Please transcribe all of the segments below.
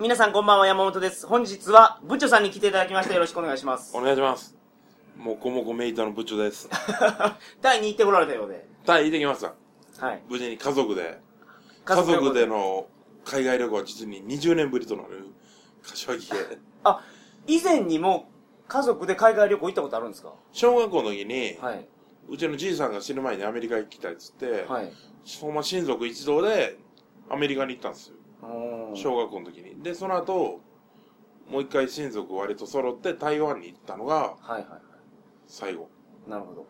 皆さんこんばんは、山本です。本日は、部長さんに来ていただきました。よろしくお願いしますお。願いします。もこもこメイトの部長です。タイに行ってこられたようで。タイ行ってきました。はい。無事に家族で、家家族で族での海外旅行は実に20年ぶりとなる柏木へ。あ、以前にも家族で海外旅行行ったことあるんですか？小学校の時に、はい。うちのじいさんが死ぬ前にアメリカ行きたいっつって、はい。その親族一同でアメリカに行ったんですよ。小学校の時に。で、その後、もう一回親族割と揃って台湾に行ったのがはいはいは最後。い。なるほど。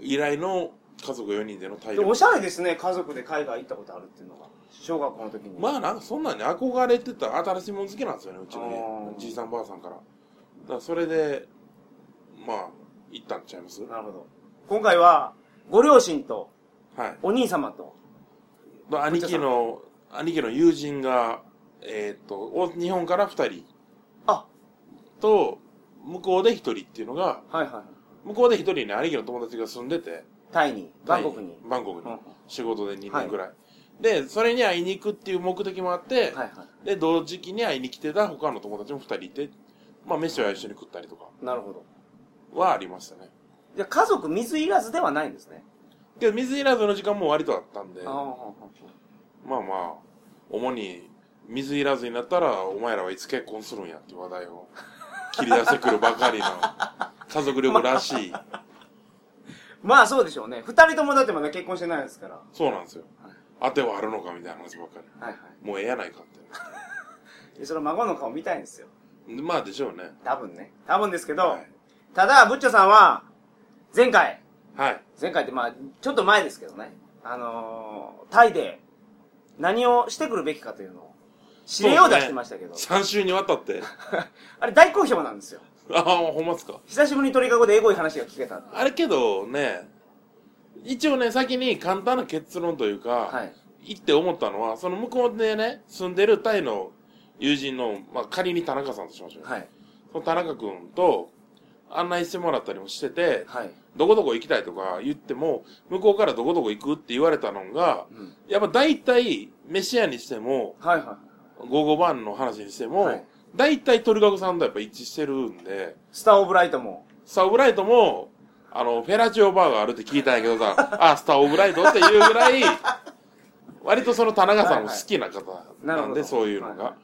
以来の家族4人での台でお湾。しゃれですね、家族で海外行ったことあるっていうのが。小学校の時に。まあなんかそんなんに憧れてた新しいもの好きなんですよね、うちのあー家。じいさんばあさんから。だからそれで、まあ、行ったんちゃいます？なるほど。今回は、ご両親と、はい。お兄様と、まあ兄貴の、兄貴の友人が、えーっと、お日本から2人あ、と、向こうで1人っていうのが、はいはい。向こうで1人に兄貴の友達が住んでて、タイに、バンコクに。バンコクに。仕事で2年くらい。で、それに会いに行くっていう目的もあって、はいはい。で、同時期に会いに来てた他の友達も2人いて、まあ、飯は一緒に食ったりとかなるほど。はありましたね。じゃあ家族水いらずではないんですね。けど、水いらずの時間も割とあったんで、あまあまあ、主に、水いらずになったら、お前らはいつ結婚するんやっていう話題を切り出してくるばかりの、家族旅行らしい。まあそうでしょうね。二人ともだってまだ結婚してないですから。そうなんですよはい。当てはあるのかみたいな話ばっかはいはり。もうええやないかっい。で その孫の顔見たいんですよ。て。まあでしょうね。多分ね。多分ですけど、はい。ただ、ブッチョさんは、前回、はい。前回ってまあ、ちょっと前ですけどね、あのー、タイで何をしてくるべきかというのを、指令を出してましたけど、3週にわたって。あれ大好評なんですよ。ああ、ほんまっすか。久しぶりに鳥かごでエゴい話が聞けた。あれけどね、一応ね、先に簡単な結論というか、はい。行って思ったのは、その向こうでね、住んでるタイの友人の、まあ仮に田中さんとしましょう。はい。その田中君と案内してもらったりもしてて、はい。どこどこ行きたいとか言っても、向こうからどこどこ行くって言われたのが、うん。やっぱ大体、飯屋にしても、はいは午後晩の話にしても、はい大体鳥かごさんとやっぱ一致してるんで、い。スターオブライトも。スターオブライトも、あの、フェラチオバーがあるって聞いたんやけどさ、あ、スターオブライトっていうぐらい、割とその田中さんも好きな方なるほどなんで、そういうのはいが。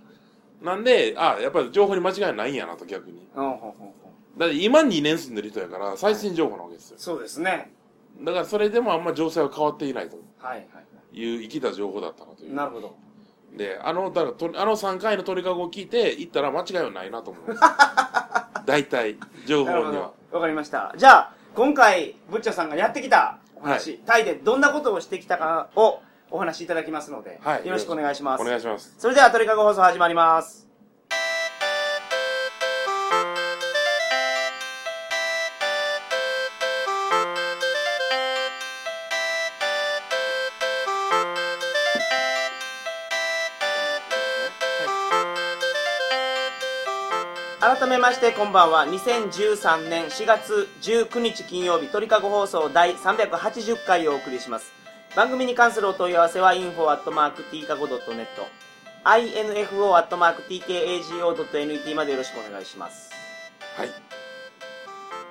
なんで、あ、やっぱり情報に間違いないんやなと逆に。うん、ほんほんほんだって今2年住んでる人やから、最新情報なわけですよ。そうですね。だからそれでもあんま情勢は変わっていないとはいはいはいう生きた情報だったなといい。う。なるほど。で、あの、だからと、あの3回の鳥かごを聞いて行ったら間違いはないなと思います。大体、情なるほ報にはど。。わかりました。じゃあ、今回、ブッチャさんがやってきたお話、タイでどんなことをしてきたかをお話しいただきますので、はいよろしくお願いします。お願いします。それでは、鳥かご放送始まります。めましてこんばんは。2013年4月19日金曜日鳥かご放送第380回をお送りします。番組に関するお問い合わせは info.tkago.net info.tkago.net までよろしくお願いします。はい。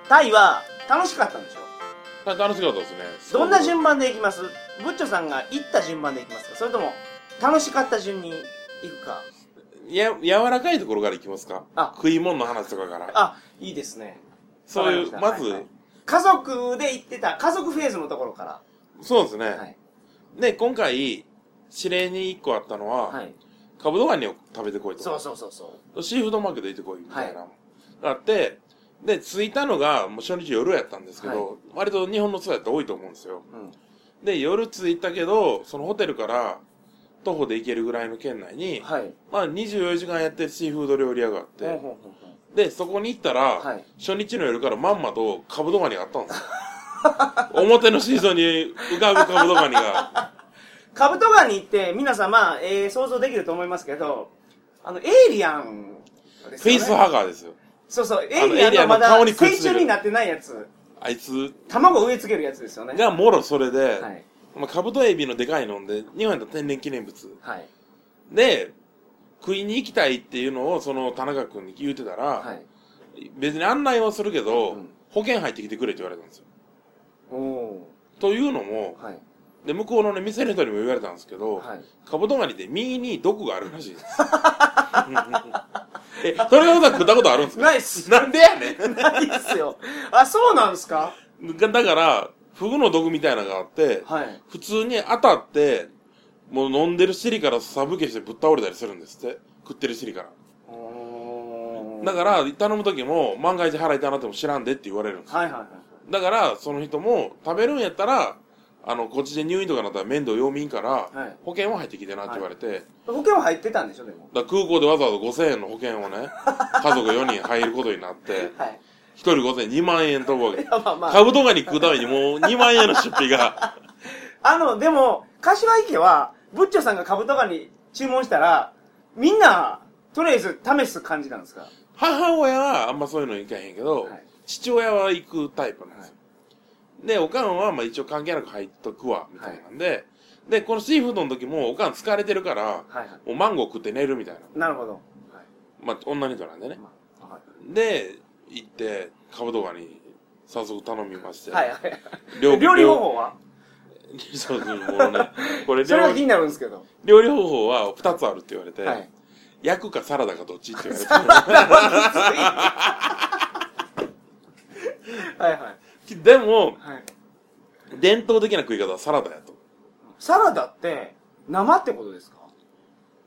タイは楽しかったんでしょ？はい楽しかったですね。どんな順番でいきます？ブッチョさんが行った順番でいきますか？それとも楽しかった順に行くか？や、柔らかいところからいきますか？あ。食い物の話とかから。あいいですね。そういう、まず、はいはい。家族で行ってた家族フェーズのところから。そうですね。はい。で、今回、指令に1個あったのは、はい。カブトガニを食べてこいと。そうそうそうそう。シーフードマーケット行ってこいみたいな。があって、で、着いたのが、もう初日夜やったんですけど、はい。割と日本のツアーやったら多いと思うんですよ。うん。で、夜着いたけど、そのホテルから徒歩で行けるぐらいの圏内に、はい。まあ24時間やってるシーフード料理屋があって、で、そこに行ったら、はい。初日の夜からまんまとカブトガニがあったんですよ。表のシーソンに浮かぶカブトガニが。カブトガニって皆さんまあ、えー想像できると思いますけどあのエイリアンね。フェイスハガーですよ。そうそうエイリアンのまだエイリアンの顔にくっ成ついてる。虫になってないやつ。あいつ。卵植え付けるやつですよね。がもろそれで、はいまあ、カブトエビのでかいのんで、日本やったら天然記念物。はいで、食いに行きたいっていうのをその田中君に言うてたら、はい。別に案内はするけど、うん保険入ってきてくれって言われたんですよ。おおというのも、ー。はい。で、向こうのね、店の人にも言われたんですけど、はい。カブトガニって右に毒があるらしいです。え、それをさ食ったことあるんですか？ないっす。なんでやねんないっすよ。あ、そうなんですか？だだから、フグの毒みたいなのがあって、はい。普通に当たって、もう飲んでる尻からサブけしてぶっ倒れたりするんですって。食ってる尻から。だから、頼む時も、万が一腹痛なっても知らんでって言われるんですよ。はいはいはい。だから、その人も、食べるんやったら、あの、こっちで入院とかなったら面倒要民から、はい保険は入ってきてなって言われて、保険は入ってたんでしょ、でも。だ空港でわざわざ5000円の保険をね、家族4人入ることになって、はい。1人5000円2万円飛ぶわけい。や、まあまあ。カブトガニ食うためにもう2万円の出費が、あの、でも、柏池は、ブッチョさんがカブトガニ注文したら、みんな、とりあえず試す感じなんですか？母親はあんまそういうのいかへんけど、はい父親は行くタイプなんですよ。で、おかんはまあ一応関係なく入っとくわ、みたいなんで、で、このシーフードの時もおかん疲れてるから、はいはい。もうマンゴー食って寝るみたいな。なるほど。はい。まあ女の人なんでね。まあはで、行って、カブトガニ、早速頼みまして。いはいはい。料料理方法は？そうそう、もうね。これ料理、それが気になるんですけど。料理方法は2つあるって言われて、はい。焼くかサラダかどっちって言われて。はいはい。でも、はい。伝統的な食い方はサラダやと。サラダって、生ってことですか？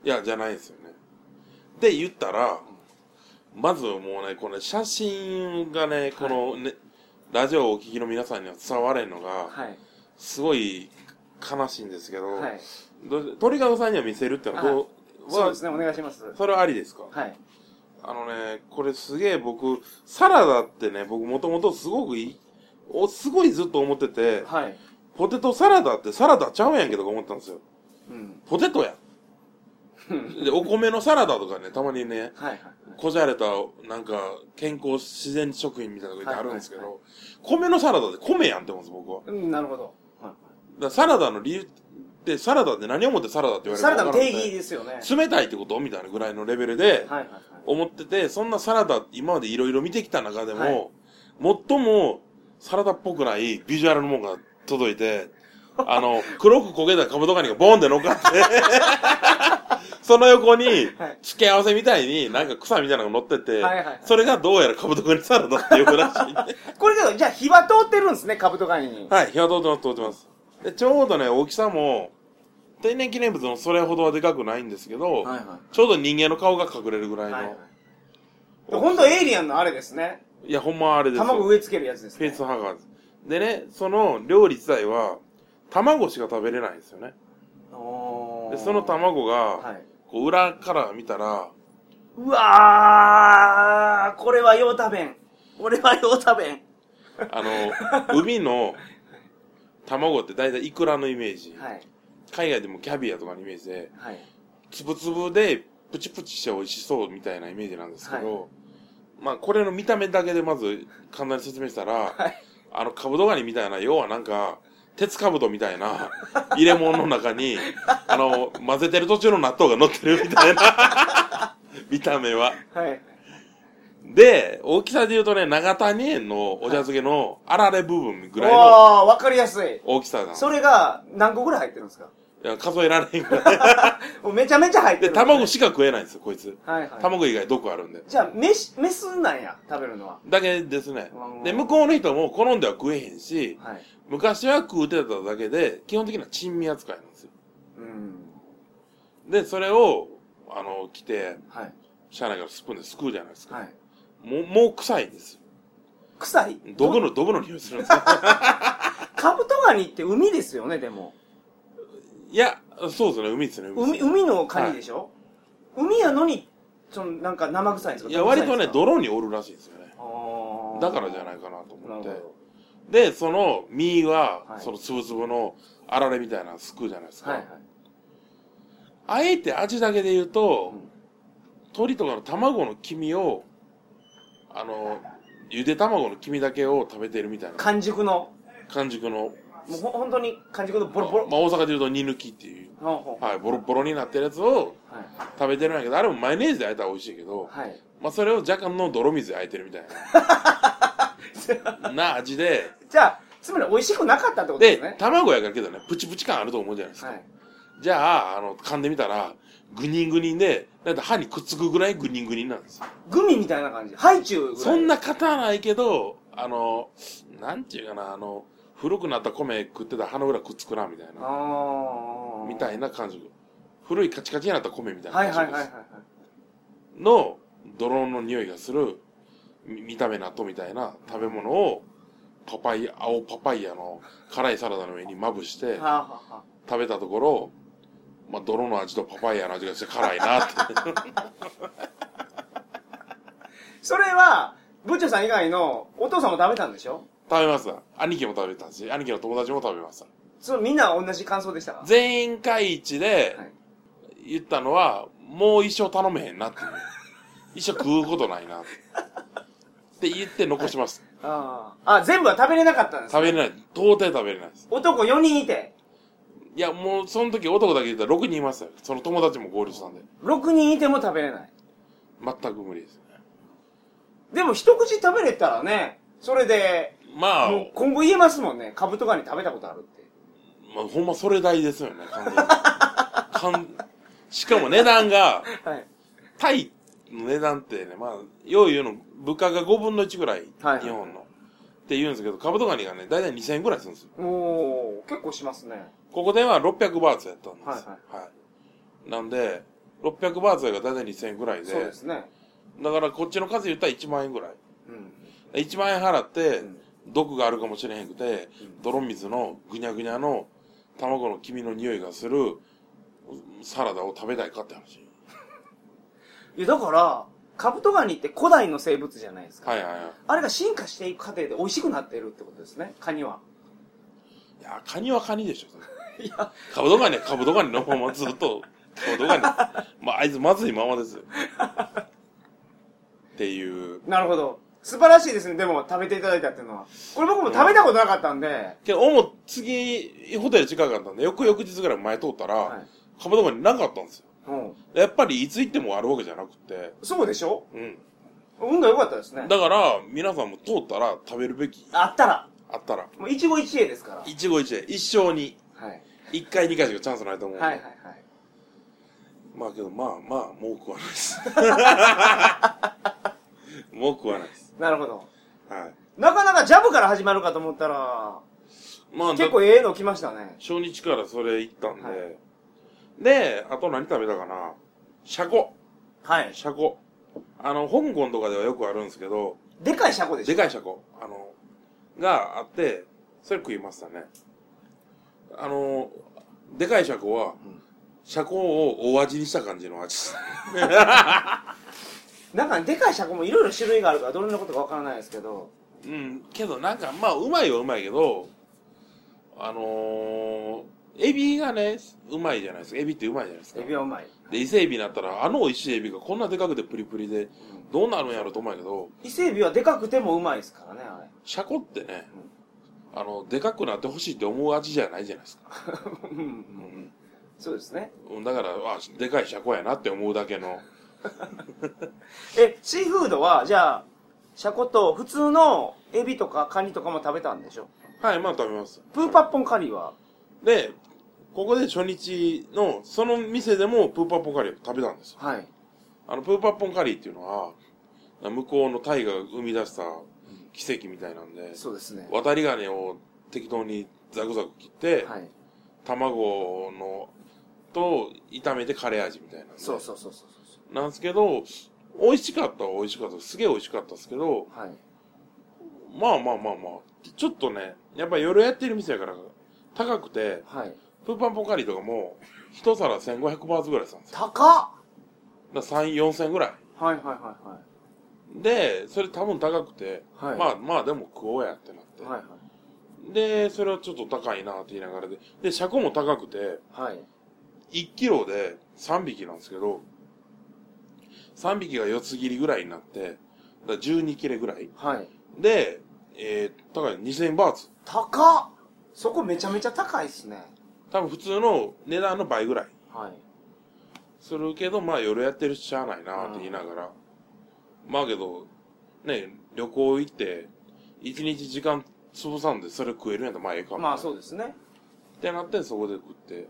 いや、じゃないですよね。で、言ったら、まずもうね、この写真がね、このね、ラジオをお聞きの皆さんには伝われんのが、はい。すごい悲しいんですけど、はい。ど鳥かごさんには見せるってのはどう、そうですね、お願いします。それはありですか？はい。あのね、これすげえ僕、サラダってね、僕もともとすごくいい、お、すごいずっと思ってて、はい。ポテトサラダってサラダちゃうやんけとか思ったんですよ。うん。ポテトやん。で、お米のサラダとかね、たまにね、はいはい。こじゃれた、なんか、健康自然食品みたいなのがあるんですけど、はいはい米のサラダって米やんって思うんです、僕は。うん、なるほど。はらサラダの理由って、サラダって何をもってサラダって言わい。れるサラダの定義ですよね。冷たいってことみたいなぐらいのレベルで、はいはいはい。思ってて、そんなサラダ、今までいろいろ見てきた中でも、はい最もサラダっぽくないビジュアルのものが届いて、あの、黒く焦げたカブトガニがボーンって乗っかって、その横にはい、付け合わせみたいに、なんか草みたいなのが乗ってて、はいはいはいそれがどうやらカブトガニサラダっていうらしい、ね。これけど、じゃあ火は通ってるんですね、カブトガニに。はい、火は通ってます、通ってます。で、ちょうどね、大きさも、天然記念物のそれほどはでかくないんですけど、はいちょうど人間の顔が隠れるぐらいの、はいはい。本当エイリアンのあれですね。いや、ほんまあれですよ。卵植え付けるやつですフェイね。スハガーズ。でね、その料理自体は、卵しか食べれないんですよね。で、その卵が、はい。こう裏から見たら、うわー、これはよう食べん。これはよう食べん。あの、海の卵って大体イクラのイメージ。はい。海外でもキャビアとかのイメージで、はい。つぶつぶでプチプチして美味しそうみたいなイメージなんですけど、はまあこれの見た目だけでまず簡単に説明したら、はい。あの、カブトガニみたいな、要はなんか、鉄カブトみたいな入れ物の中に、あの、混ぜてる途中の納豆が乗ってるみたいな、見た目は。はい。で、大きさで言うとね、長谷園のお茶漬けのあられ部分ぐらいのわかりやすい。大きさなんですそれが何個ぐらい入ってるんですか？いや数えられへんぐらい。もうめちゃめちゃ入ってで、る。卵しか食えないんですよ、こいつ。はいはい。卵以外毒あるんで。じゃあ、メス、メスなんや、食べるのは。だけですねうん。で、向こうの人も好んでは食えへんし、はい。昔は食うてただけで、基本的には珍味扱いなんですよ。うん。で、それを、あの、来て、はい。車内からスプーンですくうじゃないですか。はい。もう、もう臭いんです。臭い？ドブの、ドブの匂いするんですよ。カブトガニって海ですよね、でも。いや、そうですね、海ですね、海海、のカニでしょ、海やのに、その、なんか生臭いんですか？いや、割とね、ど泥におるらしいんですよね。だからじゃないかなと思って。で、その身は、はいそのつぶつぶのあられみたいなのすくうじゃないですか。はいはい。あえて味だけで言うと、うん鶏とかの卵の黄身を、あの、ゆで卵の黄身だけを食べてるみたいな完熟の。完熟の。もうほ本当に完熟のボロボロ。まあ、大阪で言うと煮抜きっていう、ほうほうはい、ボロボロになってるやつをはい。食べてるんやけど、あれもマヨネーズで焼いたら美味しいけど、はい。まあ、それを若干の泥水で焼いてるみたいな、な味で、じゃあ、つまり美味しくなかったってことですでね。、卵やからけどね、プチプチ感あると思うじゃないですか。はい。じゃあ、あの、噛んでみたら、グニングニンで、だいたい歯にくっつくぐらいグニングニンなんですよ。グミみたいな感じ。ハイチュウぐらい。そんな硬はないけど、あの、なんていうかな、あの、古くなった米食ってたら歯の裏くっつくな、みたいな。みたいな感じ。古いカチカチになった米みたいなはい感じです。はいはいはいはい。の、泥の匂いがする、み見た目納豆みたいな食べ物を、パパイヤ、青パパイヤの辛いサラダの上にまぶして。食べたところ、まあ、泥の味とパパイヤの味がして辛いなって。それは、部長さん以外のお父さんも食べたんでしょ？食べました。兄貴も食べたし、兄貴の友達も食べました。それみんな同じ感想でしたか？全員会一ではい言ったのは、もう一生頼めへんなっていう。一生食うことないなって。って言って残します。ああ。あ、全部は食べれなかったんです、食べれない。到底食べれないです。男4人いて、いや、もうその時男だけ言ったら6人いましたよ。その友達も合流したんで。6人いても食べれない。全く無理ですね。でも一口食べれたらね、それで、まあ、もう今後言えますもんね。カブトガニ食べたことあるって。まあ、ほんまそれ代ですよね、完全に。かんしかも値段が、はい。タイの値段ってね、まあ、よう言うの、物価が5分の1ぐらい、はい日本の。って言うんですけど、カブトガニがね、だいたい2000円ぐらいするんですよ。おー、結構しますね。ここでは600バーツやったんです。はいはい。なんで、600バーツがだいたい2000円ぐらいで、そうですね。だからこっちの数言ったら1万円ぐらい。うん。1万円払ってうん、毒があるかもしれへんくて、うん泥水のぐにゃぐにゃの卵の黄身の匂いがするサラダを食べたいかって話。いや、だから、カブトガニって古代の生物じゃないですか。はいはいはい。あれが進化していく過程で美味しくなってるってことですね、カニは。いや、カニはカニでしょ、そ れいや、カブトガニはカブトガニのままずっと、カブトガニ。まあ、あいつまずいままですよ。っていう。なるほど。素晴らしいですね、でも食べていただいたっていうのは。これ僕も食べたことなかったんで、けど、おも、次、ホテル近かったんで、翌々日ぐらい前通ったら、はいカブトガニなかったんですよ。うん。やっぱりいつ行ってもあるわけじゃなくて、そうでしょ？うん。運が良かったですね。だから、皆さんも通ったら食べるべき、あったら、あったら、もう一期一会ですから。一期一会、一生に、はい。一回二回しかチャンスないと思うんで。はいはいはい。まあけど、まあまあ、もう食わないです。もう食わないです。なるほど。はい。なかなかジャブから始まるかと思ったら、まあ、結構ええの来ましたね。初日からそれ行ったんで、はいで、あと何食べたかなシャコ。はい。シャコ。あの、香港とかではよくあるんですけど、でかいシャコでしょでかいシャコ。あの、があって、それ食いましたね。あの、でかいシャコは、んシャコを大味にした感じの味。なんかでかいシャコもいろいろ種類があるからどれのことかわからないですけど、うん、けどなんか、まあ、うまいはうまいけど、あのー、エビがね、うまいじゃないですか。エビってうまいじゃないですか。エビはうまい。で、伊勢エビになったら、あの美味しいエビがこんなでかくてプリプリで、どうなるんやろうと思うんやけど、伊勢エビはでかくてもうまいですからね、あれ。シャコってね、あの、でかくなってほしいって思う味じゃないじゃないですか。うんうんそうですね。うん。だから、あ、でかいシャコやなって思うだけの。え、シーフードは、じゃあ、シャコと普通のエビとかカニとかも食べたんでしょ？はい、まあ食べます。プーパッポンカリーは、で、ここで初日の、その店でもプーパッポンカリーを食べたんですよ。はい。あの、プーパッポンカリーっていうのは、向こうのタイが生み出した奇跡みたいなんで、そうですね。渡り金を適当にザクザク切って、はい。卵の、と炒めてカレー味みたいなんで。そうそうそうそうそなんですけど、美味しかったは美味しかった。すげえ美味しかったですけど、う。はい。まあまあまあまあ、ちょっとね、やっぱ夜やってる店やから、高くて、はい。プーパンポンカリーとかも、一皿1500バーツぐらいしたんですよ。高っだから3、4000ぐらい。はいはいはいはで、それ多分高くて、はいまあまあでも食おうやってなって。い。はいはい。で、それはちょっと高いなって言いながらで、で、車庫も高くて、はい。1キロで3匹なんですけど、3匹が4つ切りぐらいになって、だから12切れぐらい。はい。で、えー、高い2000バーツ。高っそこめちゃめちゃ高いっすね。多分普通の値段の倍ぐらいはい。するけど、まあ夜やってるししゃあないなって言いながら。まあけど、ね、旅行行って、一日時間潰さんでそれ食えるんやったらまあええかまあそうですね。ってなってそこで食って。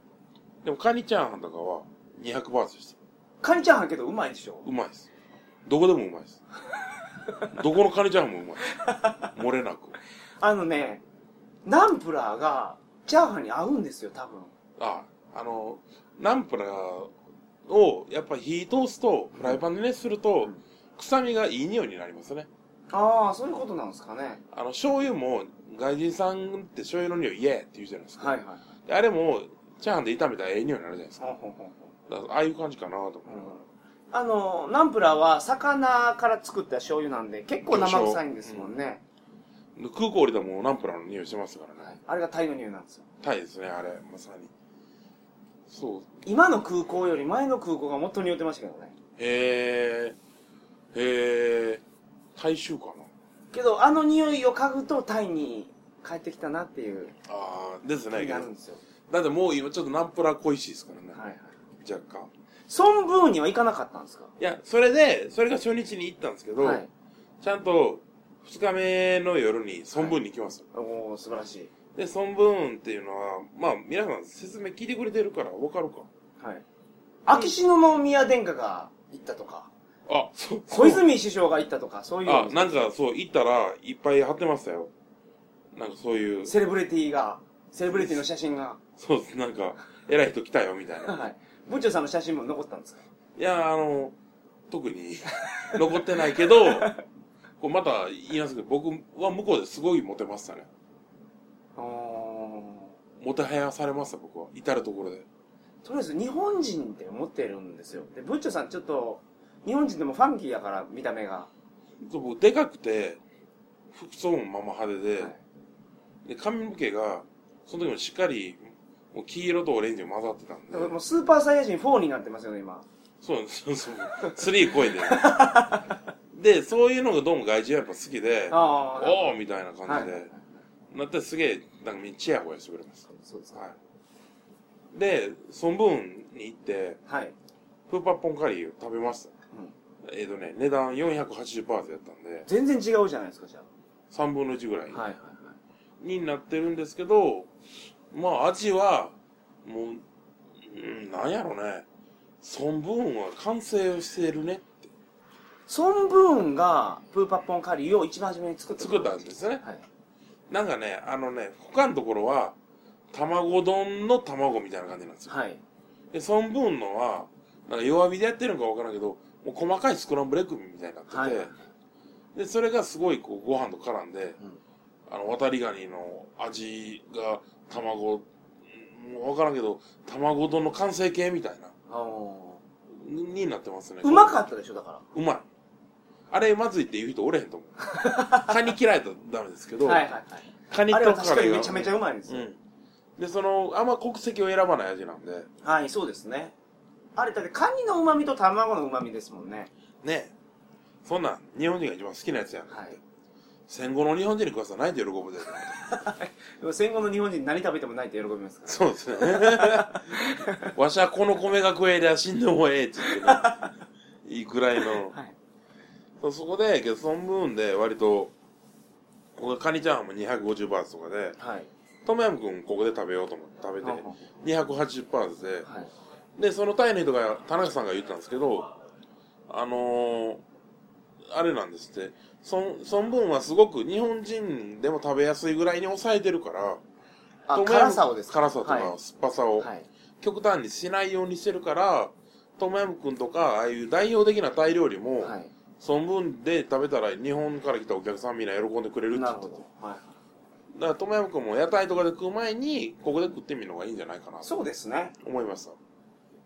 でもカニチャーハンとかは200バーツでした。カニチャーハンけどうまいでしょ？うまいです。どこでもうまいです。どこのカニチャーハンもうまいです。漏れなく。あのね、ナンプラーがチャーハンに合うんですよ、多分。あ、あの、ナンプラーをやっぱ火通すと、フライパンで熱すると、臭みがいい匂いになりますね。ああ、そういうことなんですかね。あの、醤油も、外人さんって醤油の匂い嫌やって言うじゃないですか。はいはいはい。であれも、チャーハンで炒めたらええ匂いになるじゃないですか。ほんほんほああいう感じかなと思う。あの、ナンプラーは魚から作った醤油なんで、結構生臭いんですもんね。で空港降りたらもうナンプラーの匂いしますからね。あれがタイの匂いなんですよ。タイですね、あれ、まさに。そう。今の空港より前の空港がもっと匂ってましたけどね。へえ、へえ、大衆かな。けど、あの匂いを嗅ぐとタイに帰ってきたなっていうああ、です気ね。になるんですよ。だってもう今ちょっとナンプラー恋しいですからね。はいはい。若干。ソンブーンには行かなかったんですか？いや、それで、それが初日に行ったんですけど、はい。ちゃんと二日目の夜に孫文に行きます、おお素晴らしい。で、孫文っていうのは、まあ皆さん説明聞いてくれてるから分かるか。はい。秋篠宮殿下が行ったとか、あ、そう。小泉首相が行ったとか、そういうあ、なんかそう、行ったらいっぱい貼ってましたよ。なんかそういう、セレブリティが、セレブリティの写真が、そうです、なんか、偉い人来たよ、みたいな。はい。部長さんの写真も残ったんですか？いや、あの、特に 残ってないけど、こうまた言いますけど、僕は向こうですごいモテましたね。あーモテはやされました、僕は。至るところで。とりあえず日本人って思ってるんですよ。で、ブッチョさんちょっと、日本人でもファンキーやから、見た目が。そう僕でかくて、服装もまま派手で、はいで、髪の毛が、その時もしっかり、もう黄色とオレンジが混ざってたんでもうスーパーサイヤ人4になってますよね、今。そうなんですそうそう。3超えて。で、そういうのがどうも外人はやっぱ好きで、ああ。おーみたいな感じで、はいなってすげえ、なんかみんなチヤホヤしてくれます。そうですか。はい。で、孫文に行って、はい。プーパッポンカリーを食べました。うんえっ、とね、値段480バーツやったんで、全然違うじゃないですか、じゃ3分の1ぐらいあ。はいはいはい。になってるんですけど、まあ味は、もう、うん、なんやろね、孫文は完成してるねってソンブーンがプーパッポンカリーを一番初めに作った作ったんですね。はい。なんかね、あのね、他のところは、卵丼の卵みたいな感じなんですよ。はい。で、孫文のは、なんか弱火でやってるのかわからんけど、もう細かいスクランブルエッグみたいになってて、はいはいで、それがすごいこうご飯と絡んで、うんあの、渡りガニの味が卵、わからんけど、卵丼の完成形みたいな、になってますね。ーうまかったでしょ、だかうまい。あれまずいって言う人おれへんと思う。カニ嫌いだとダメですけど、ら。はいはいはい。カニとあれは確かにがめちゃめちゃうまいんですよ。うん。で、その、あんま国籍を選ばない味なんで、はい、そうですね。あれ、だってカニの旨味と卵の旨味ですもんね。ねそんなん、日本人が一番好きなやつやん。はい。戦後の日本人に食わせたらないで喜ぶで。でも戦後の日本人何食べてもないって喜びますから。そうですね。わしはこの米が食えりゃ死んでもええって言ってね、い いくらいの。はい。そこで、けど、その分で割と、ここがカニチャーハンも250バーツとかで、はい。トムヤムくんここで食べようと思って食べてははは、280バーツで、はい。で、そのタイの人が、田中さんが言ったんですけど、あのー、あれなんですって、そん、そん分はすごく日本人でも食べやすいぐらいに抑えてるから、あ、トムヤム辛さをですか？辛さとかはい酸っぱさを、はい。極端にしないようにしてるから、トムヤムくんとか、ああいう代表的なタイ料理も、はい。その分で食べたら日本から来たお客さんみんな喜んでくれるってなるほ言ってて。ど。はい。だからトムヤムくんも屋台とかで食う前に、ここで食ってみるのがいいんじゃないかなとそうですね。思いました。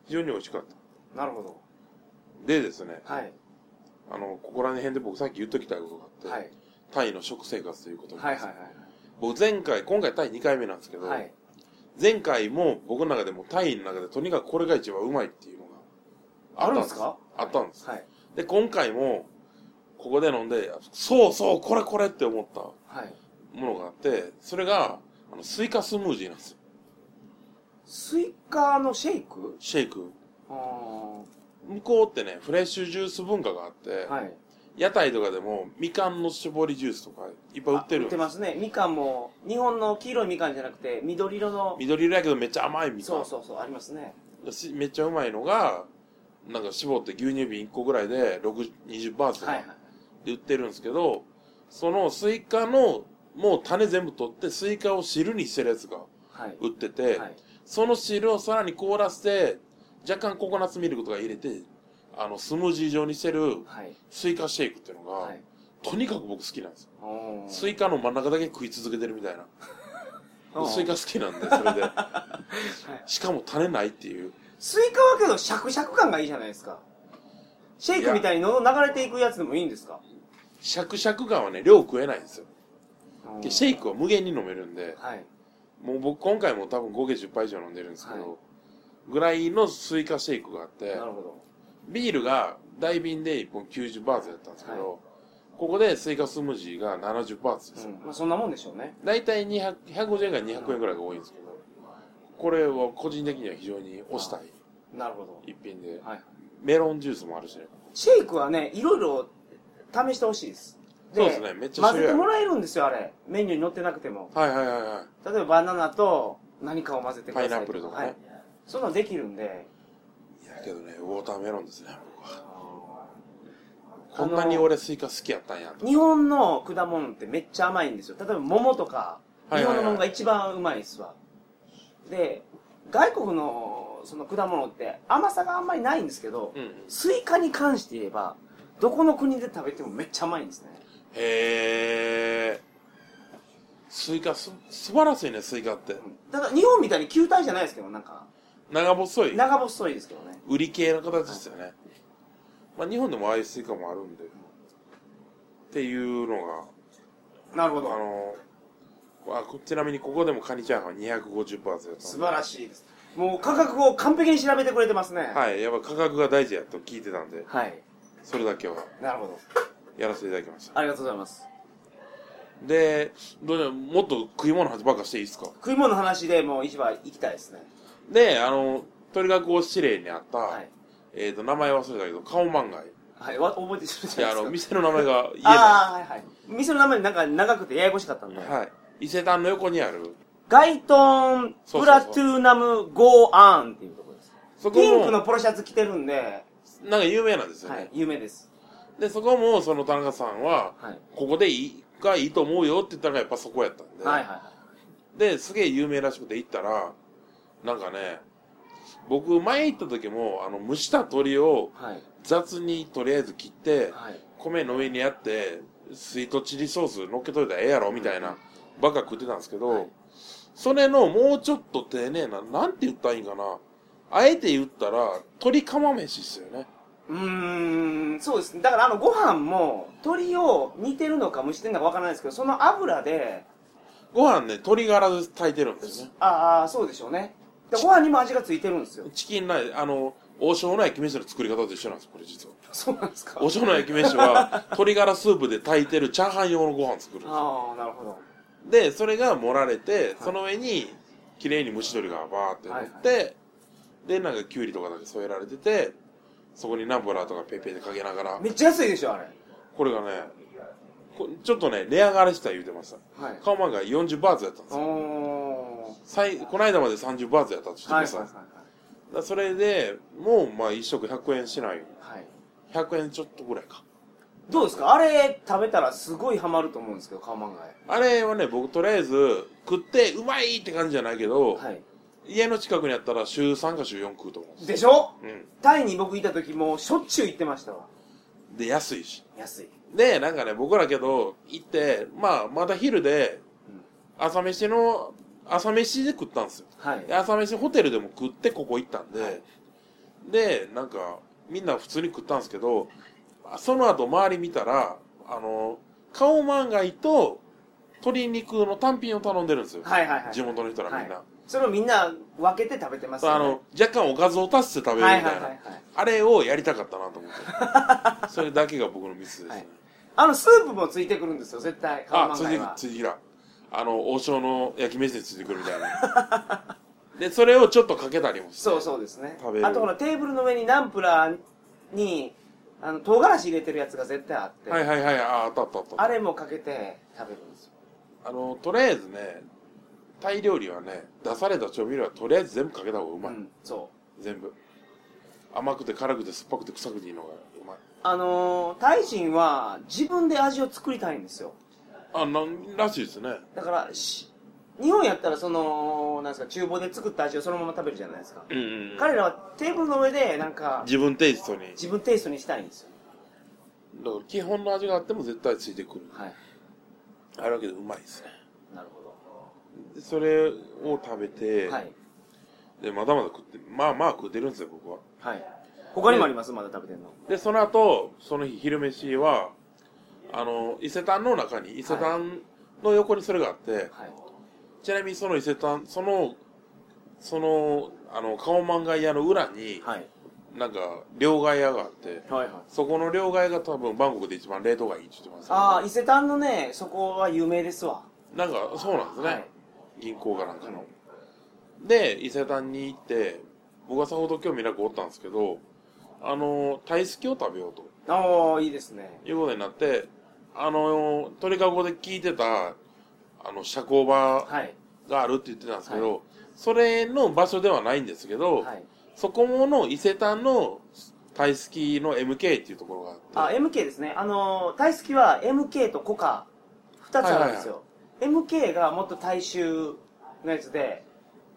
非常に美味しかった。なるほど。でですね、はい。あの、ここら辺で僕さっき言っときたいことがあって、はい。タイの食生活ということはいはいです僕前回、今回タイ2回目なんですけど、はい。はい。前回も僕の中でもタイの中でとにかくこれが一番うまいっていうのがあるんですか？あったんです。はい。で、今回も、ここで飲んで、そうそう、これこれって思ったはい。ものがあって、それが、あのスイカスムージーなんですよスイカのシェイク？シェイクあ向こうってねフレッシュジュース文化があって、あはい。屋台とかでもみかんの絞りジュースとかいっぱい売ってるあ売ってますね。みかんも日本の黄色いみかんじゃなくて緑色の緑色やけどめっちゃ甘いみかん。そうそうそうありますね。しめっちゃうまいのがなんか絞って牛乳瓶1個ぐらいで6 20バーツとかはいはい。で売ってるんですけど、そのスイカのもう種全部取ってスイカを汁にしてるやつがはい。売ってて、はい。その汁をさらに凍らせて若干ココナッツミルクとか入れてあのスムージー状にしてるはい。スイカシェイクっていうのが、はい。とにかく僕好きなんですよ。スイカの真ん中だけ食い続けてるみたいな。うんスイカ好きなんでそれで。しかも種ないっていう。スイカはけどシャクシャク感がいいじゃないですか。シェイクみたいに喉流れていくやつでもいいんですか？シャクシャク感はね量食えないんですよ。うんシェイクは無限に飲めるんで。はい。もう僕今回も多分合計10杯以上飲んでるんですけど、はいぐらいのスイカシェイクがあってなるほど。ビールが大瓶で1本90バーツやったんですけど、はい。ここでスイカスムージーが70バーツですよ、うん。まあ、そんなもんでしょうね。大体200 150円から200円ぐらいが多いんですけどこれは個人的には非常に推したい。なるほど。一品で。はい。メロンジュースもあるし。ねシェイクはねいろいろ試してほしいです。そうですね。めっちゃ混ぜてもらえるんですよあれ。メニューに載ってなくても。はいはいはいはい。例えばバナナと何かを混ぜてくださいパイナップルとかね。はい、そんなのできるんで。いやけどねウォーターメロンですね僕は。こんなに俺スイカ好きやったんやと。日本の果物ってめっちゃ甘いんですよ。例えば桃とか日本の桃が一番うまいですわ、で外国のその果物って甘さがあんまりないんですけど、うんうん。スイカに関して言えばどこの国で食べてもめっちゃ甘いんですね。へえスイカす素晴らしいねスイカって。ただ日本みたいに球体じゃないですけどなんか長細い。長細いですけどね。瓜系の形ですよね、まあ、日本でもああいうスイカもあるんで。っていうのが。あなるほど。のあこちなみにここでもカニチャーハン250バーツやったんで素晴らしいです。もう価格を完璧に調べてくれてますね。はい。やっぱ価格が大事やと聞いてたんで。はい。それだけは。なるほど。やらせていただきました。ありがとうございます。でどうもっと食い物の話ばっかしていいですか？食い物の話でもう市場行きたいですねであの鳥学校指令にあった、はい。えー、と名前忘れたけど顔漫画はいわ覚えてるじゃないですか。の店の名前が 言えなああはいはい。店の名前なんか長くてややこしかったんで、いはい。伊勢丹の横にある。ガイトンそうそうそう。プラトゥーナムゴーアーンっていうところです。そこピンクものポロシャツ着てるんで、なんか有名なんですよね、はい、有名です。でそこもその田中さんははい。ここでいいがいいと思うよって言ったのがやっぱそこやったんで、はいはいはですげえ有名らしくて行ったらなんかね僕前行った時もあの蒸した鶏をいはい。雑にとりあえず切ってはい。米の上にやってスイートチリソース乗っけといたらええやろみたいなばっか食ってたんですけど、はい。それのもうちょっと丁寧ななんて言ったらいいんかなあえて言ったら鶏釜飯っすよね。うーんそうですね。だからあのご飯も鶏を煮てるのか蒸してるのかわからないですけどその油でご飯ね鶏ガラで炊いてるんですよね。ああそうでしょうねでご飯にも味がついてるんですよ。チキンライあの王将の焼き飯の作り方と一緒なんですこれ実は。そうなんですか。王将の焼き飯は鶏ガラスープで炊いてるチャーハン用のご飯作るんですよ。ああなるほど。でそれが盛られて、その上に綺麗に蒸し鶏がバーって乗って、でなんかきゅうりとかだけ添えられててそこにナンプラーとかペーペーでかけながら。めっちゃ安いでしょあれ。これがねこちょっとね値上がりした言うてました。はい。顔漫画40バーツやったんですよ。お最この間まで30バーツやったとしてました、ーはいはいはい。それでもうまあ1食100円しないはい。100円ちょっとぐらいか。どうですか？あれ食べたらすごいハマると思うんですけどカオマンガあれはね僕とりあえず食ってうまいって感じじゃないけど、イはい。家の近くにあったら週3か週4食うと思うんですでしょ？うん。タイに僕いた時もうしょっちゅう行ってましたわ。で安いし。安い。でなんかね僕らけど行ってまあまだ昼で朝飯の朝飯で食ったんですよ。はい。で朝飯ホテルでも食ってここ行ったんで、はい。でなんかみんな普通に食ったんですけどその後周り見たらあのカオマンガイと鶏肉の単品を頼んでるんですよ、はいはいはい地元の人らみんな、はい。それをみんな分けて食べてますよね。あの若干おかずを足して食べるみたはいいな、はいはいはいあれをやりたかったなと思って。それだけが僕のミスですね、はい。あのスープもついてくるんですよ絶対。カオマンガイは。ついてきたあの王将の焼き飯についてくるみたいな。でそれをちょっとかけたりもしてそうそうですね。食べる。あとこのテーブルの上にナンプラーにあの唐辛子入れてるやつが絶対あって、はいはいはい。ああったあったあった。あれもかけて食べるんですよ。あのとりあえずねタイ料理はね出された調味料はとりあえず全部かけた方がうまい、うん、そ全部。甘くて辛くて酸っぱくて臭くていいのがうまい。あのータイ人は自分で味を作りたいんですよあなんらしいですね。だからし日本やったらそのなんですか厨房で作った味をそのまま食べるじゃないですか、うんうん彼らはテーブルの上でなんか自分テイストに自分テイストにしたいんですよ。だから基本の味があっても絶対ついてくる。はい。あるわけでうまいですね。なるほでそれを食べて、どはい。でまだまだ食ってまあまあ食ってるんですよ僕は。はい。他にもあります？まだ食べてんの。でその後その日昼飯はあの伊勢丹の中に伊勢丹の横にそれがあって、はい。ちなみにその伊勢丹そのそのあのカオマンガイ屋の裏に、はい。なんか両替屋があってはいはい。そこの両替が多分バンコクで一番冷凍がいいって言ってます。ああ伊勢丹のねそこは有名ですわ。なんかそうなんですね、はい。銀行かなんかの。で伊勢丹に行って僕はさほど興味なくおったんですけどあのタイスキを食べようと。ああいいですね。いうことになってあの鳥かごで聞いてたあの社交場はい。があるって言ってたんですけど、はそれの場所ではないんですけど、はい。そこもの伊勢丹のタイスキの MK っていうところがあって。あ MK ですね。あのタイスキは MK とコカ2つあるんですよ、MK がもっと大衆のやつで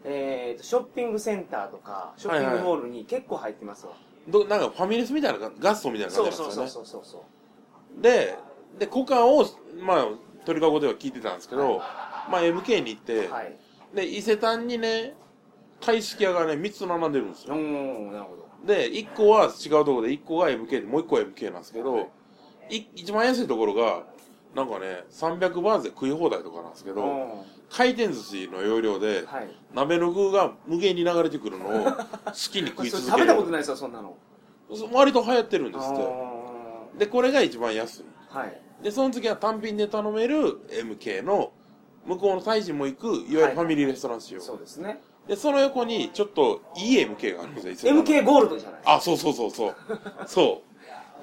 えーとショッピングセンターとかショッピングモールに結構入ってますわ、どなんかファミレスみたいなガストみたいな感じなんですよね。そうそうそうそうそう。ででコカをまあ鳥かごでは聞いてたんですけど、まあ MK に行って、はい。で伊勢丹にねタイスキ屋がね3つ並んでるんですよ。なるほど。で1個は違うところで1個が MK でもう1個は MK なんですけど、い。一番安いところがなんかね300バーツで食い放題とかなんですけど、お回転寿司の要領で、ーはい。鍋の具が無限に流れてくるのを 好きに食い続ける。食べたことないですよそんなの。割と流行ってるんですっあてでこれが一番安い。ーはい。でその次は単品で頼める MK の向こうのタイ人も行くいわゆるファミリーレストラン仕様、そうですね。でその横にちょっといい MK があるんですよ MK ゴールドじゃないあそうそうそうそう。そ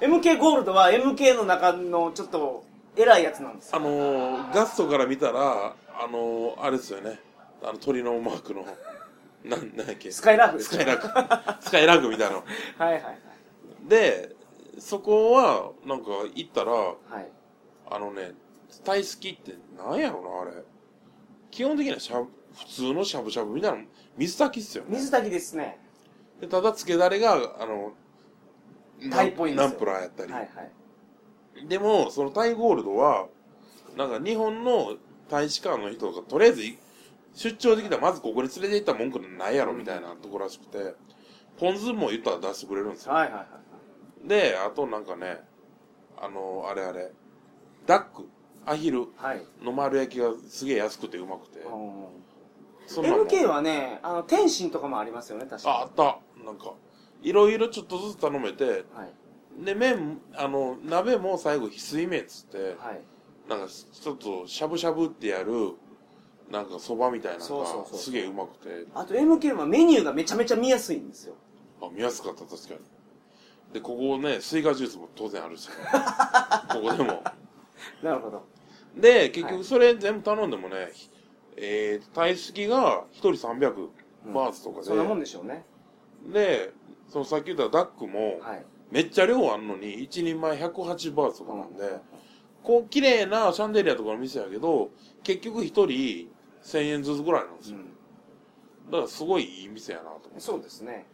う。MK ゴールドは MK の中のちょっと偉いやつなんですよ。あのーガストから見たらあのーあれですよね。あの鳥のマークの。なんなんやっけ。スカイラークですスカイラークスカイラークみたいなの。はいはい。でそこはなんか行ったらはい。はいあのねタイ好きってなんやろなあれ。基本的にはしゃぶ普通のしゃぶしゃぶみたいな水炊きっすよね。水炊きですね。でただつけだれがあのタイっぽいんですよ。ナンプラーやったり、はいはい。でもそのタイゴールドはなんか日本の大使館の人がとりあえずい出張できたらまずここに連れて行った文句ないやろみたいなところらしくてポン酢も言ったら出してくれるんですよ。はいはいはいであとなんかねあのあれあれダックアヒルはい。の丸焼きがすげえ安くてうまくて。うん。そん MK はねあの天津とかもありますよね確か。ああった。なんかいろいろちょっとずつ頼めて。はい。で麺あの鍋も最後翡翠麺っつってはい。なんかちょっとしゃぶしゃぶってやるなんかそばみたいなのそうそうそうがすげえうまくて。あと MK はメニューがめちゃめちゃ見やすいんですよ。あ見やすかった確かにでここねスイカジュースも当然あるし、ね、ここでも。なるほど。で結局それ全部頼んでもね、えー、タイすきが1人300バーツとかで、そんなもんでしょうね。でそのさっき言ったダックもはい。めっちゃ量あんのに1人前108バーツとかなんで、こう綺麗なシャンデリアとかの店やけど結局1人1000円ずつぐらいなんですよ、うん。だからすごいいい店やなと思って。そうですね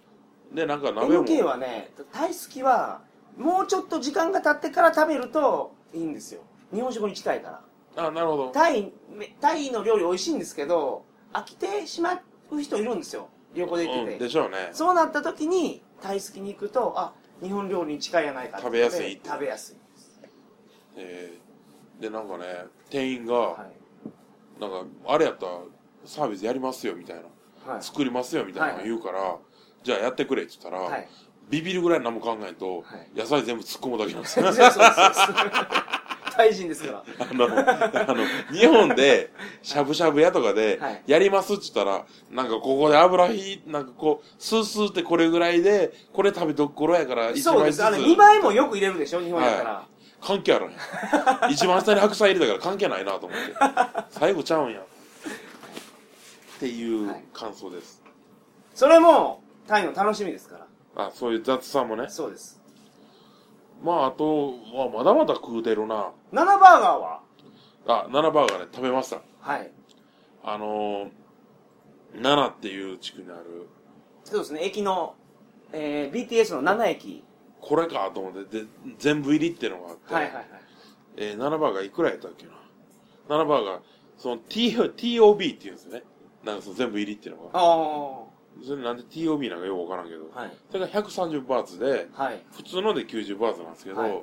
でなんか鍋も。MK はねタイ好きはもうちょっと時間が経ってから食べるといいんですよ。日本食に近いから。あなるほど。タイめタイの料理美味しいんですけど飽きてしまう人いるんですよ。旅行で行ってて、うん、でしょうね。そうなった時にタイ好きに行くとあ日本料理に近いやないか食べやすいって食べやすいえー。でなんかね店員が、はい。なんかあれやったらサービスやりますよみたいな。はい。作りますよみたいなの言うから、じゃあやってくれって言ったら、はいビビるぐらい何も考えんと、はい野菜全部突っ込むだけなんですよ そうそうそうそうタイ人ですから。あの、あの、日本で、しゃぶしゃぶ屋とかではい、やりますって言ったら、なんかここで油ひい、なんかこう、スースーってこれぐらいで、これ食べとく頃やから、一そうです。枚ずつ。あの、2倍もよく入れるでしょ、日本やったら。は関係あるんや。一番下に白菜入れたから関係ないなと思って。最後ちゃうんや。っていう感想です。それも、タイの楽しみですから。あ、そういう雑さもね。そうです。まあ、あとは、まだまだ食うてるな。7バーガーは？あ、7バーガーね、食べました。はい。あのー、奈っていう地区にある、そうですね、駅の、えー、BTS の7駅。これかと思って、で、全部入りっていうのがあって、はいはいはい。えー、7バーガーいくらやったっけな。7バーガー、その T、TOB って言うんですよね。なんかその全部入りっていうのが。ああ。それなんで TOB なんかよくわからんけど、はい。それが130バーツで、はい。普通ので90バーツなんですけど、はい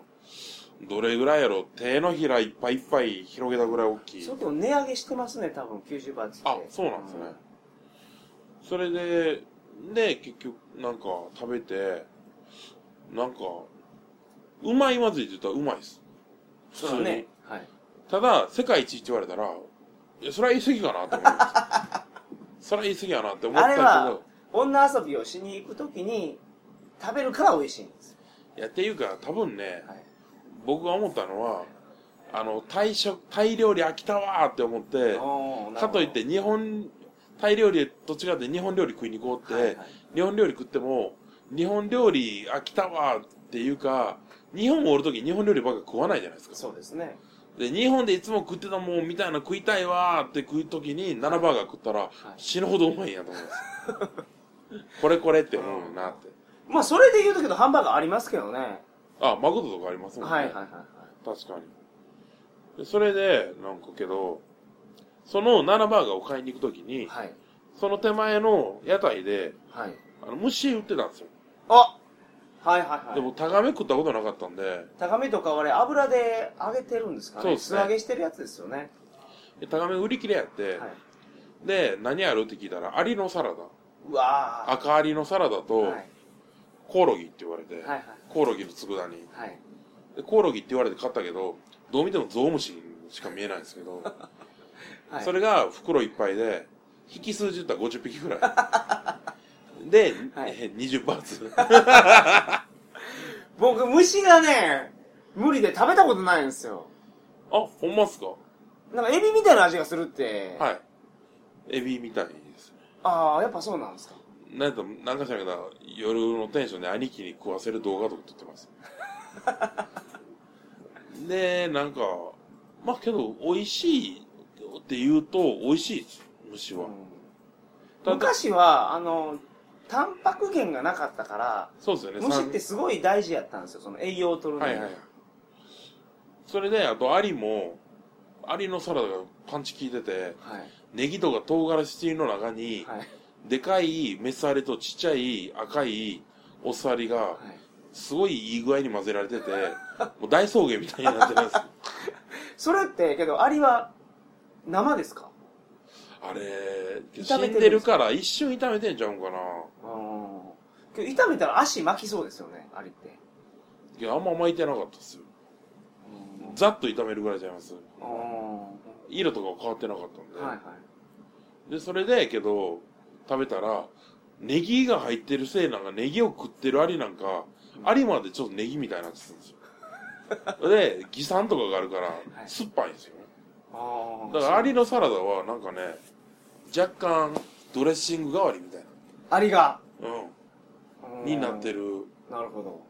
どれぐらいやろ手のひらいっぱいいっぱい広げたぐらい大きいそ。れでも値上げしてますね、多分90バーツって。あ、そうなんですね。それで、で、結局、なんか食べて、なんか、うまいまずいって言ったらうまいです。そうだね。はい。ただ、世界一って言われたら、いや、それは言い過ぎかなと思います。それは言い過ぎやなって思ったけあれはど、、女遊びをしに行くときに、食べるから美味しいんです。いや、っていうか、多分ね、はい。僕が思ったのは、あの、タイ食、タイ料理飽きたわーって思って、かといって日本、タイ料理と違って日本料理食いに行こうって、はいはい日本料理食っても、日本料理飽きたわーっていうか、日本おるとき日本料理ばっか食わないじゃないですか。そうですね。で、日本でいつも食ってたもんみたいな食いたいわーって食うときに、7バーガー食ったら、死ぬほどうまいんやと思います。これこれって思うよなって。まあ、それで言うとけど、ハンバーガーありますけどね。あ、マクドとかありますもんね。はいはいはいはい。確かに。でそれで、なんかけど、その7バーガーを買いに行くときに、はい。その手前の屋台で、はい。あの、虫売ってたんですよ。あはいはいはい。でも、タガメ食ったことなかったんで、高めとかあれ、油で揚げてるんですかね？そうですね素揚げしてるやつですよね。でタガメ売り切れやって、はい。で、何あるって聞いたら、アリのサラダ。うわー赤アリのサラダと、はい。コオロギって言われて、はいはい。コオロギの佃煮。はい。で、コオロギって言われて買ったけど、どう見てもゾウムシしか見えないんですけど、はい。それが袋いっぱいで、引き数字言ったら50匹ぐらい。で、はいえ20バーツ。僕、虫がね、無理で食べたことないんですよ。あ、ほんまっすか？なんか、エビみたいな味がするって。はい。エビみたいですね。ああ、やっぱそうなんですか。なんか、なんかしらんけど、夜のテンションで兄貴に食わせる動画とか撮ってます。で、なんか、まあけど、美味しいって言うと、美味しいです、虫は。ただ昔は、あの、タンパク源がなかったから、そうですよね。虫ってすごい大事やったんですよ、その栄養を取るのに。はいはい。それで、あと、アリも、アリのサラダがパンチ効いてて、はい。ネギとか唐辛子の中に、はい。でかいメスアリとちっちゃい赤いオスアリが、はい。すごいいい具合に混ぜられてて、もう大草原みたいになってるんですよ。それって、けど、アリは生ですか？あれ、炒死んめてるんでるから一瞬炒めてんちゃうんかな。うん。炒めたら足巻きそうですよね、アリって。いや、あんま巻いてなかったですよ。うん。ざっと炒めるぐらいちゃいます。は色とかは変わってなかったんで。いはい。で、それで、けど、食べたら、ネギが入ってるせいなんか、ネギを食ってるアリなんか、アリまでちょっとネギみたいになってたんですよ。で、偽酸とかがあるから、酸っぱいんですよね。ああ。だから、アリのサラダは、なんかね、若干、ドレッシング代わりみたいアリが。な、うん、うんになって。る。なるほど。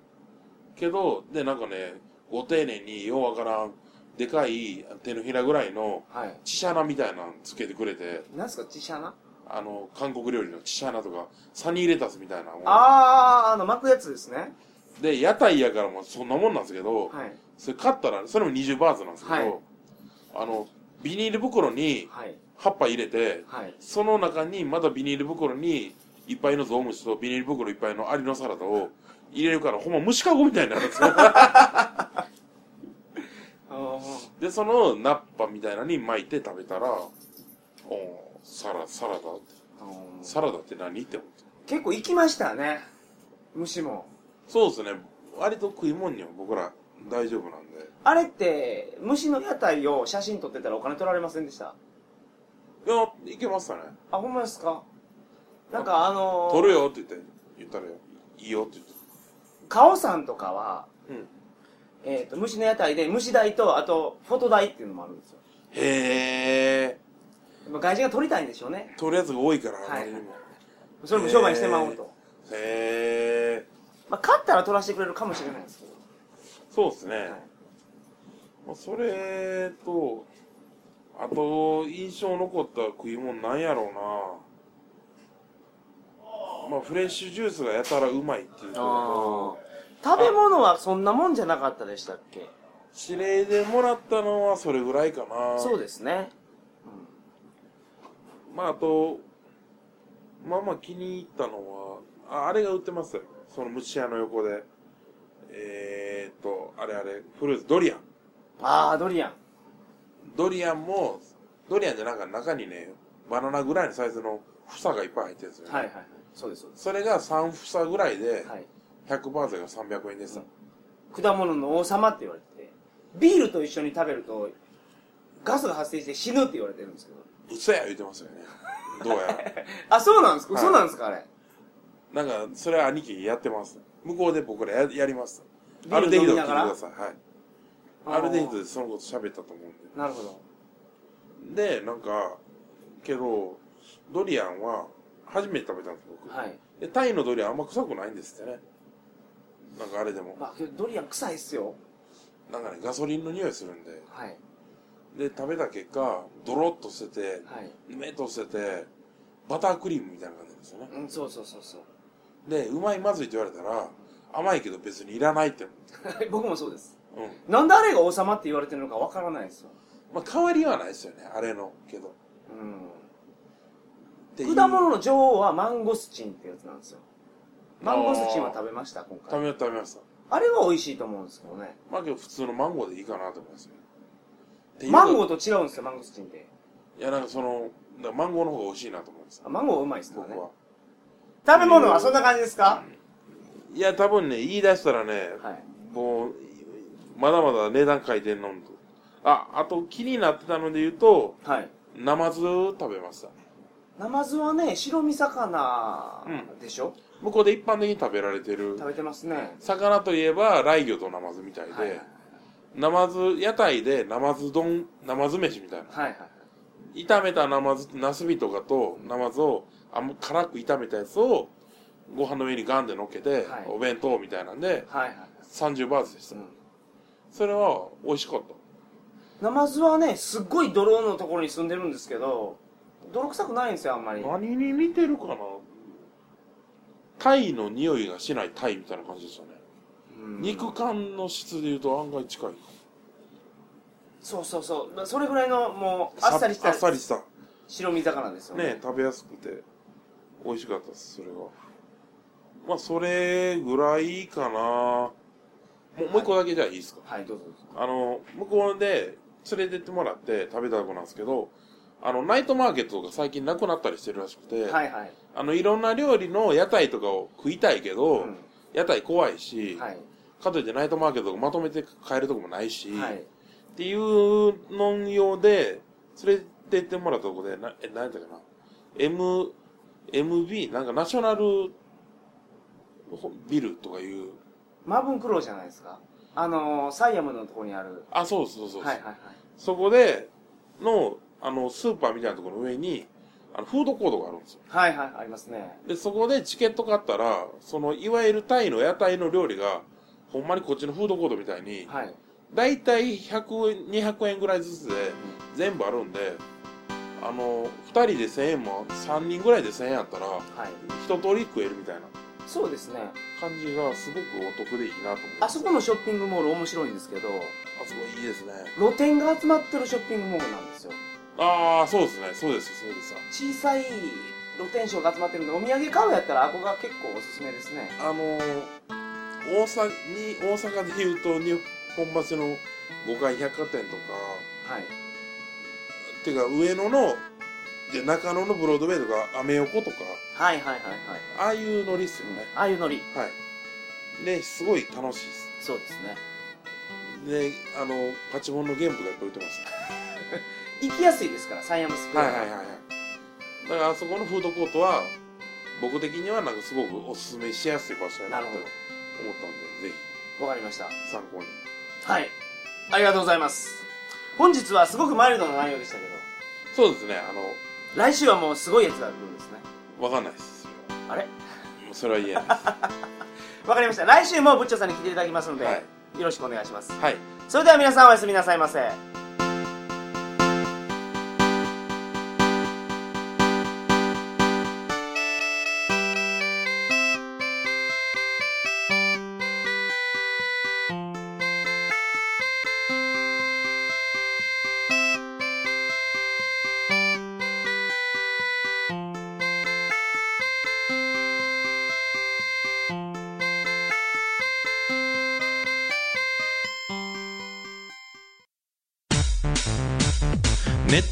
けど、で、なんかね、ご丁寧に、ようわからん、でかい手のひらぐらいの、はい。チシャナみたいなのつけてくれて、なんすか、チシャナ？あの、韓国料理のチシャナとか、サニーレタスみたいなのをああ、あの、巻くやつですね。で、屋台やからもうそんなもんなんですけど、はい。それ買ったら、それも20バーツなんですけど、はいあの、ビニール袋にはい。葉っぱ入れて、はい。その中にまたビニール袋にいっぱいのゾウムシとビニール袋いっぱいのアリのサラダを入れるから、ほんま虫かごみたいになるんですよ。あで、そのナッパみたいなのに巻いて食べたら、おーサラ、サラダって、あ。サラダって何って思って。結構行きましたね。虫も。そうですね。割と食いもんには僕ら大丈夫なんであれって虫の屋台を写真撮ってたらお金取られませんでした？いやいけましたね。あほんまですか？なんかあのー、取るよって言って言ったらよいいよって言って。カオさんとかは、うん。えー、と虫の屋台で虫代とあとフォト代っていうのもあるんですよ。へえまあ外人が取りたいんでしょうね。取るやつが多いからはい。あまりにも。それも商売にしてまおうと、へえまあ、買ったら取らせてくれるかもしれないですけど。そうですね、はい。まあ、それとあと印象残った食い物なんやろうな。まあフレッシュジュースがやたらうまいっていうと食べ物はそんなもんじゃなかったでしたっけ？指令でもらったのはそれぐらいかな。そうですね。まああとまあまあ気に入ったのはああれが売ってます。よその虫屋の横で。えー、っとあれあれフルーツドリアン。ああドリアンドリアンもドリアンじゃなんか中にねバナナぐらいのサイズの房がいっぱい入ってるんですよね、はいはいはい。そうですそうです。それが3房ぐらいではい。100バーゼが300円でした、果物の王様って言われててビールと一緒に食べるとガスが発生して死ぬって言われてるんですけど。嘘や言ってますよね。どうやら。あそうなんですか、はい。嘘なんですか？あれ。なんかそれは兄貴やってます。向こうで僕らややります。ビールアルデヒド聞いてください。はいアルデヒドでそのこと喋ったと思うんなるほど。ででなんかけどドリアンは初めて食べたんです僕、はい。でタイのドリアンあんま臭くないんですってね。なんかあれでも。まあけどドリアン臭いっすよ。なんかねガソリンの匂いするんで。はい。で食べた結果ドロッとしててはい。目としててバタークリームみたいな感じなんですよね。うんそうそうそうそう。でうまいまずいって言われたら甘いけど別にいらないって。僕もそうですうん。なんであれが王様って言われてるのかわからないですよ。まあ変わりはないですよねあれのけど。う果物の女王はマンゴスチンってやつなんですよ。マンゴスチンは食べました今食回べ食べました。あれは美味しいと思うんですけどね。まあけど普通のマンゴーでいいかなと思いますよマンゴーと違うんですよマンゴスチンって。いやなんかそのマンゴーの方が美味しいなと思いますあマンゴーうまいですからね食べ物はそんな感じですか？いや多分ね言い出したらねはい。もうまだまだ値段書いてんの。んとああと気になってたので言うとはい。ナマズ食べました。ナマズはね白身魚でしょ、向こうで一般的に食べられてる。食べてますね。魚といえばライギョとナマズみたいで、はいはいナマズ屋台でナマズ丼ナマズ飯みたいな。はいはい炒めたナマズナスビとかとナマズをあんま辛く炒めたやつをご飯の上にガンで乗っけて、はい。お弁当みたいなんではいはい30バーツでした、うんそれは美味しかった？ナマズはねすっごい泥のところに住んでるんですけど泥臭くないんですよあんまり。何に似てるかな？タイの匂いがしないタイみたいな感じでしたね、うん。肉感の質でいうと案外近いそうそうそう。まあそれぐらいのもうあっさりしたあっさりした。白身魚ですよね。ね食べやすくて美味しかったですそれがまあそれぐらいかなもうもう一個だけじゃあいいですか、はいどうぞあの向こうで連れてってもらって食べたとこなんですけどあのナイトマーケットが最近なくなったりしてるらしくて、はいはい。あのいろんな料理の屋台とかを食いたいけど、うん。屋台怖いし、はい。かといってナイトマーケットがまとめて買えるとこもないし、はい。っていうの用で連れてってもらったとこでなえ何やったかな？M MB なんかナショナルほビルとかいうマーブンクローじゃないですか。あのーサイアムのところにある。あそうそうそうそう、はいはいはい。そこでのあのスーパーみたいなところの上にあのフードコートがあるんですよ。はいはいありますね。でそこでチケット買ったらそのいわゆるタイの屋台の料理がほんまにこっちのフードコートみたいにはい。だいたい100円200円ぐらいずつで全部あるんであの2人で1000円も3人ぐらいで1000円やったらはい。一通り食えるみたいなそうですね。感じがすごくお得でいいなと思ってあそこのショッピングモール面白いんですけどあそこいいですね。露店が集まってるショッピングモールなんですよ。ああそうですね。そうです。そうです小さい露天商が集まってるんでお土産買うやったらあこが結構おすすめですね。あの大阪に大阪でいうと日本橋の五階百貨店とか。はい。っていうか上野ので中野のブロードウェイとかアメ横とかはいはいはいはい。ああいうノリっすよね。ああいうノリ。はい。ですごい楽しいです。そうですね。であのパチモンのゲームとかやっぱ売ってます。行きやすいですからサイアムスクエアは。いはいはいはい。だからあそこのフードコートは僕的にはなんかすごくおすすめしやすい場所やなと思ったんでぜわかりました。ひ参考に。はい。ありがとうございます。本日はすごくマイルドな内容でしたけど。そうですね。あの来週はもうすごいやつが来るんですね。わかんないですあれ？もうそれは言えないで わかりました。来週もブッチョさんに来ていただきますので、はい。よろしくお願いしますす。はい。それでは皆さんおやすみなさいませ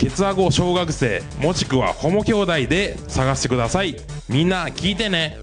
ケツアゴ小学生もしくはホモ兄弟で探してください。みんな聞いてね。